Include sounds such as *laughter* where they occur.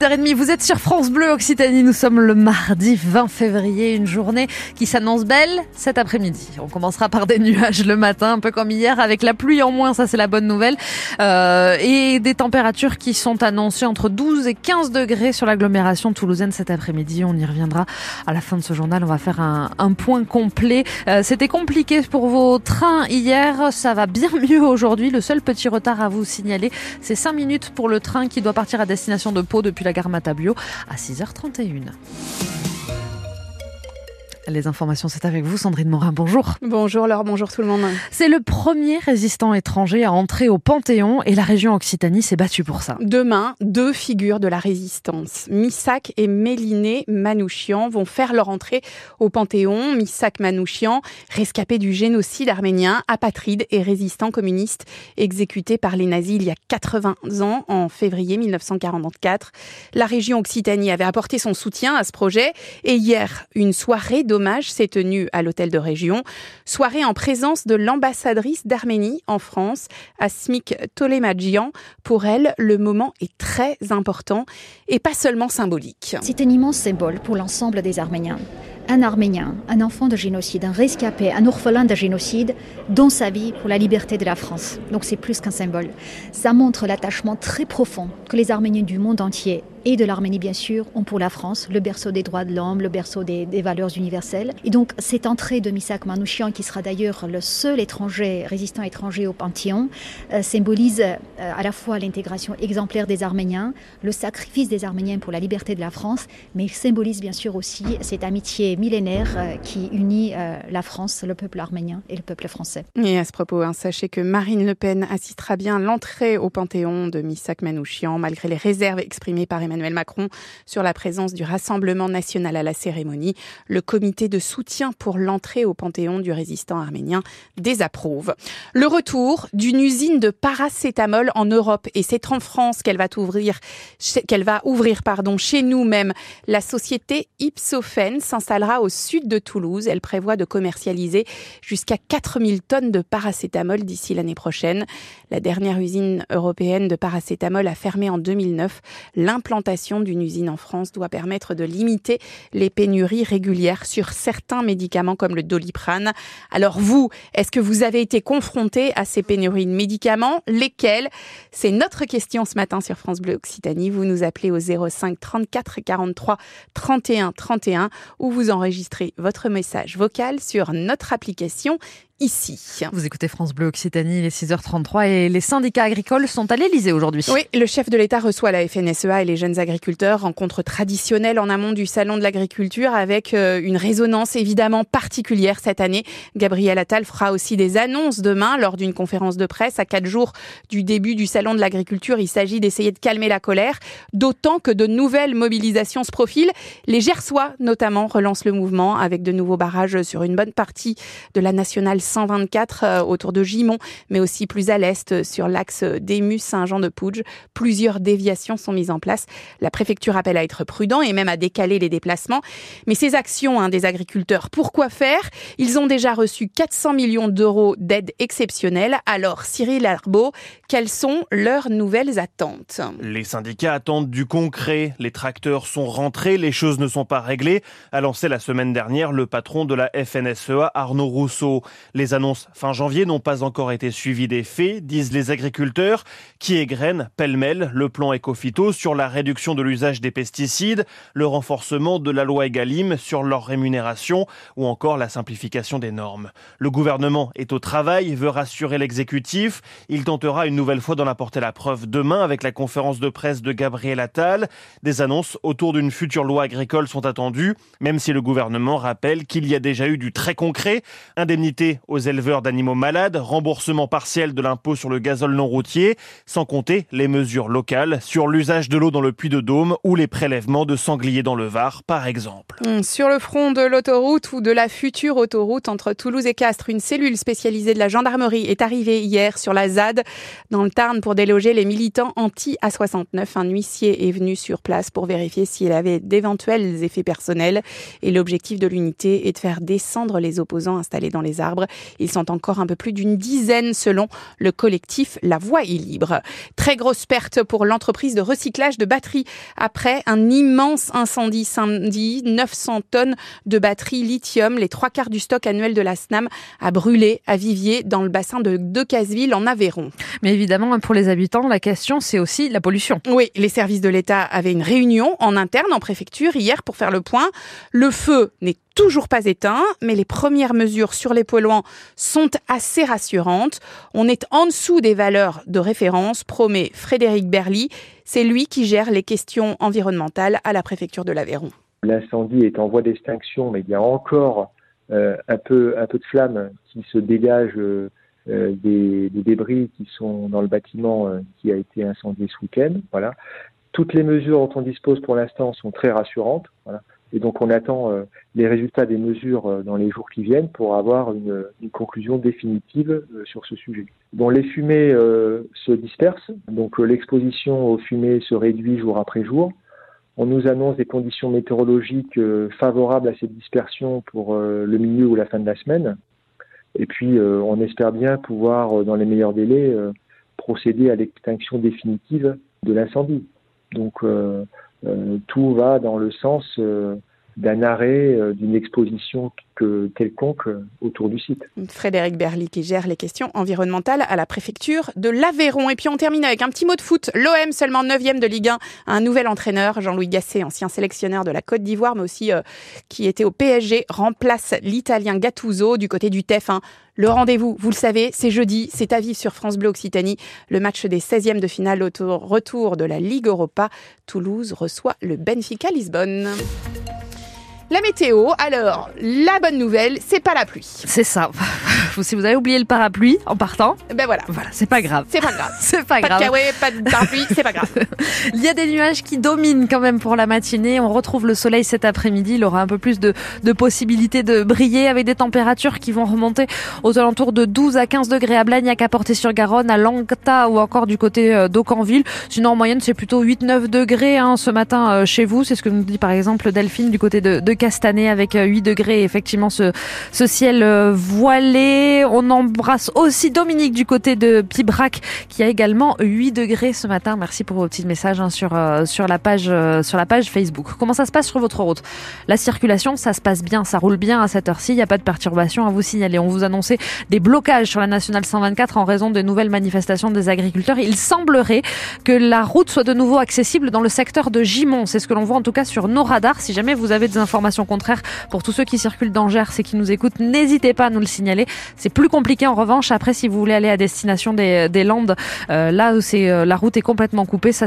h vous êtes sur France Bleu Occitanie, nous sommes le mardi 20 février, une journée qui s'annonce belle cet après-midi. On commencera par des nuages le matin, un peu comme hier, avec la pluie en moins, ça c'est la bonne nouvelle, euh, et des températures qui sont annoncées entre 12 et 15 degrés sur l'agglomération toulousaine cet après-midi. On y reviendra à la fin de ce journal, on va faire un, un point complet. Euh, C'était compliqué pour vos trains hier, ça va bien *laughs* mieux aujourd'hui. Le seul petit retard à vous signaler, c'est 5 minutes pour le train qui doit partir à destination de Pau depuis la gare à 6h31. Les informations, c'est avec vous, Sandrine Morin. Bonjour. Bonjour Laure, bonjour tout le monde. C'est le premier résistant étranger à entrer au Panthéon et la région Occitanie s'est battue pour ça. Demain, deux figures de la résistance, Missak et Méliné Manouchian, vont faire leur entrée au Panthéon. Missak Manouchian, rescapé du génocide arménien, apatride et résistant communiste, exécuté par les nazis il y a 80 ans, en février 1944. La région Occitanie avait apporté son soutien à ce projet et hier, une soirée de hommage s'est tenu à l'hôtel de région. Soirée en présence de l'ambassadrice d'Arménie en France, Asmik Tolemadjian. Pour elle, le moment est très important et pas seulement symbolique. C'est un immense symbole pour l'ensemble des Arméniens un Arménien, un enfant de génocide, un rescapé, un orphelin de génocide, dont sa vie pour la liberté de la France. Donc c'est plus qu'un symbole. Ça montre l'attachement très profond que les Arméniens du monde entier et de l'Arménie bien sûr ont pour la France, le berceau des droits de l'homme, le berceau des, valeurs universelles. Et donc cette entrée de Misak Manouchian, qui sera d'ailleurs le seul étranger, résistant étranger au Panthéon, euh, symbolise euh, à la fois l'intégration exemplaire des Arméniens, le sacrifice des Arméniens pour la liberté de la France, mais il symbolise bien sûr aussi cette amitié millénaire euh, qui unit la France, le peuple arménien et le peuple français. Et à ce propos, hein, sachez que Marine Le Pen assistera bien l'entrée au Panthéon de Misak Manouchian, malgré les réserves exprimées par Emmanuel Macron sur la présence du Rassemblement national à la cérémonie. Le comité de soutien pour l'entrée au Panthéon du résistant arménien désapprouve. Le retour d'une usine de paracétamol en Europe, et c'est en France qu'elle va ouvrir, qu'elle va ouvrir pardon, chez nous même. La société Ipsophène s'installera au sud de Toulouse. Elle prévoit de commercialiser jusqu'à 4000 tonnes de paracétamol d'ici l'année prochaine. La dernière usine européenne de paracétamol a fermé en 2009. L'implantation d'une usine en France doit permettre de limiter les pénuries régulières sur certains médicaments comme le doliprane. Alors vous, est-ce que vous avez été confronté à ces pénuries de médicaments? Lesquels C'est notre question ce matin sur France Bleu Occitanie. Vous nous appelez au 05 34 43 31 31 ou vous enregistrez votre message vocal sur notre application ici. Vous écoutez France Bleu Occitanie, il est 6h33 et les syndicats agricoles sont à l'Elysée aujourd'hui. Oui, le chef de l'État reçoit la FNSEA et les jeunes agriculteurs, rencontre traditionnelle en amont du Salon de l'agriculture avec euh, une résonance évidemment particulière cette année. Gabriel Attal fera aussi des annonces demain lors d'une conférence de presse à quatre jours du début du Salon de l'agriculture. Il s'agit d'essayer de calmer la colère, d'autant que de nouvelles mobilisations se profilent. Les Gersois notamment relancent le mouvement avec de nouveaux barrages sur une bonne partie de la nationale 124 euh, autour de Gimont, mais aussi plus à l'est euh, sur l'axe d'Émus-Saint-Jean-de-Pouge. Plusieurs déviations sont mises en place. La préfecture appelle à être prudent et même à décaler les déplacements. Mais ces actions hein, des agriculteurs, pourquoi faire? Ils ont déjà reçu 400 millions d'euros d'aide exceptionnelle. Alors, Cyril Arbault, quelles sont leurs nouvelles attentes? Les syndicats attendent du concret. Les tracteurs sont rentrés, les choses ne sont pas réglées, a lancé la semaine dernière le patron de la FNSEA, Arnaud Rousseau. Les annonces fin janvier n'ont pas encore été suivies des faits, disent les agriculteurs, qui égrènent pêle-mêle le plan Ecofito sur la réduction de l'usage des pesticides, le renforcement de la loi Egalim sur leur rémunération ou encore la simplification des normes. Le gouvernement est au travail, veut rassurer l'exécutif. Il tentera une nouvelle fois d'en apporter la preuve demain avec la conférence de presse de Gabriel Attal. Des annonces autour d'une future loi agricole sont attendues, même si le gouvernement rappelle qu'il y a déjà eu du très concret, indemnité aux éleveurs d'animaux malades, remboursement partiel de l'impôt sur le gazole non routier, sans compter les mesures locales sur l'usage de l'eau dans le puits de Dôme ou les prélèvements de sangliers dans le Var, par exemple. Mmh, sur le front de l'autoroute ou de la future autoroute entre Toulouse et Castres, une cellule spécialisée de la gendarmerie est arrivée hier sur la ZAD dans le Tarn pour déloger les militants anti-A69. Un huissier est venu sur place pour vérifier s'il avait d'éventuels effets personnels et l'objectif de l'unité est de faire descendre les opposants installés dans les arbres. Ils sont encore un peu plus d'une dizaine selon le collectif La Voie est libre. Très grosse perte pour l'entreprise de recyclage de batteries après un immense incendie samedi. 900 tonnes de batteries lithium, les trois quarts du stock annuel de la SNAM, a brûlé à Vivier dans le bassin de Decazeville en Aveyron. Mais évidemment, pour les habitants, la question, c'est aussi la pollution. Oui, les services de l'État avaient une réunion en interne en préfecture hier pour faire le point. Le feu n'est toujours pas éteint, mais les premières mesures sur les polluants sont assez rassurantes. On est en dessous des valeurs de référence, promet Frédéric Berly. C'est lui qui gère les questions environnementales à la préfecture de l'Aveyron. L'incendie est en voie d'extinction, mais il y a encore euh, un, peu, de flammes qui se dégagent euh, des, des, débris qui sont dans le bâtiment euh, qui a été incendié ce week-end. Voilà. Toutes les mesures dont on dispose pour l'instant sont très rassurantes. Voilà. Et donc on attend euh, les résultats des mesures euh, dans les jours qui viennent pour avoir une, conclusion définitive euh, sur ce sujet. Bon, les fumées se dispersent, donc l'exposition aux fumées se réduit jour après jour. On nous annonce des conditions météorologiques favorables à cette dispersion pour le milieu ou la fin de la semaine. Et puis on espère bien pouvoir, dans les meilleurs délais, procéder à l'extinction définitive de l'incendie. Donc euh, tout va dans le sens euh, d'un arrêt euh, d'une exposition que, quelconque autour du site. Frédéric Berly qui gère les questions environnementales à la préfecture de l'Aveyron. Et puis on termine avec un petit mot de foot. L'OM, seulement 9e de Ligue 1, un nouvel entraîneur, Jean-Louis Gasset, ancien sélectionneur de la Côte d'Ivoire, mais aussi qui était au PSG, remplace l'Italien Gattuso du côté du TEF. Hein. Le rendez-vous, vous le savez, c'est jeudi, c'est à vivre sur France Bleu Occitanie. Le match des 16e de finale au retour de la Ligue Europa. Toulouse reçoit le Benfica Lisbonne. La météo, alors, la bonne nouvelle, c'est pas la pluie. C'est ça. Si vous avez oublié le parapluie en partant, ben voilà. Voilà, c'est pas grave. C'est pas grave. *laughs* c'est pas, pas grave. De kawaii, pas de parapluie, c'est pas grave. *laughs* Il y a des nuages qui dominent quand même pour la matinée. On retrouve le soleil cet après-midi. Il aura un peu plus de, de possibilités de briller avec des températures qui vont remonter aux alentours de 12 à 15 degrés à Blagnac, à Porter-sur-Garonne, à Langta ou encore du côté euh, d'Aucanville. Sinon, en moyenne, c'est plutôt 8-9 degrés hein, ce matin euh, chez vous. C'est ce que nous dit par exemple Delphine du côté de, de Castanet avec 8 euh, degrés. Effectivement, ce, ce ciel voilé. On embrasse aussi Dominique du côté de Pibrac qui a également 8 degrés ce matin. Merci pour vos petits messages hein, sur, euh, sur, la page, euh, sur la page Facebook. Comment ça se passe sur votre route? La circulation, ça se passe bien, ça roule bien à cette heure-ci. Il n'y a pas de perturbation à vous signaler. On vous annonçait des blocages sur la nationale 124 en raison de nouvelles manifestations des agriculteurs. Il semblerait que la route soit de nouveau accessible dans le secteur de Gimont. C'est ce que l'on voit en tout cas sur nos radars. Si jamais vous avez des informations contraires pour tous ceux qui circulent dans Gers et qui nous écoutent, n'hésitez pas à nous le signaler. C'est plus compliqué en revanche. Après, si vous voulez aller à destination des, des Landes, euh, là où c'est euh, la route est complètement coupée, ça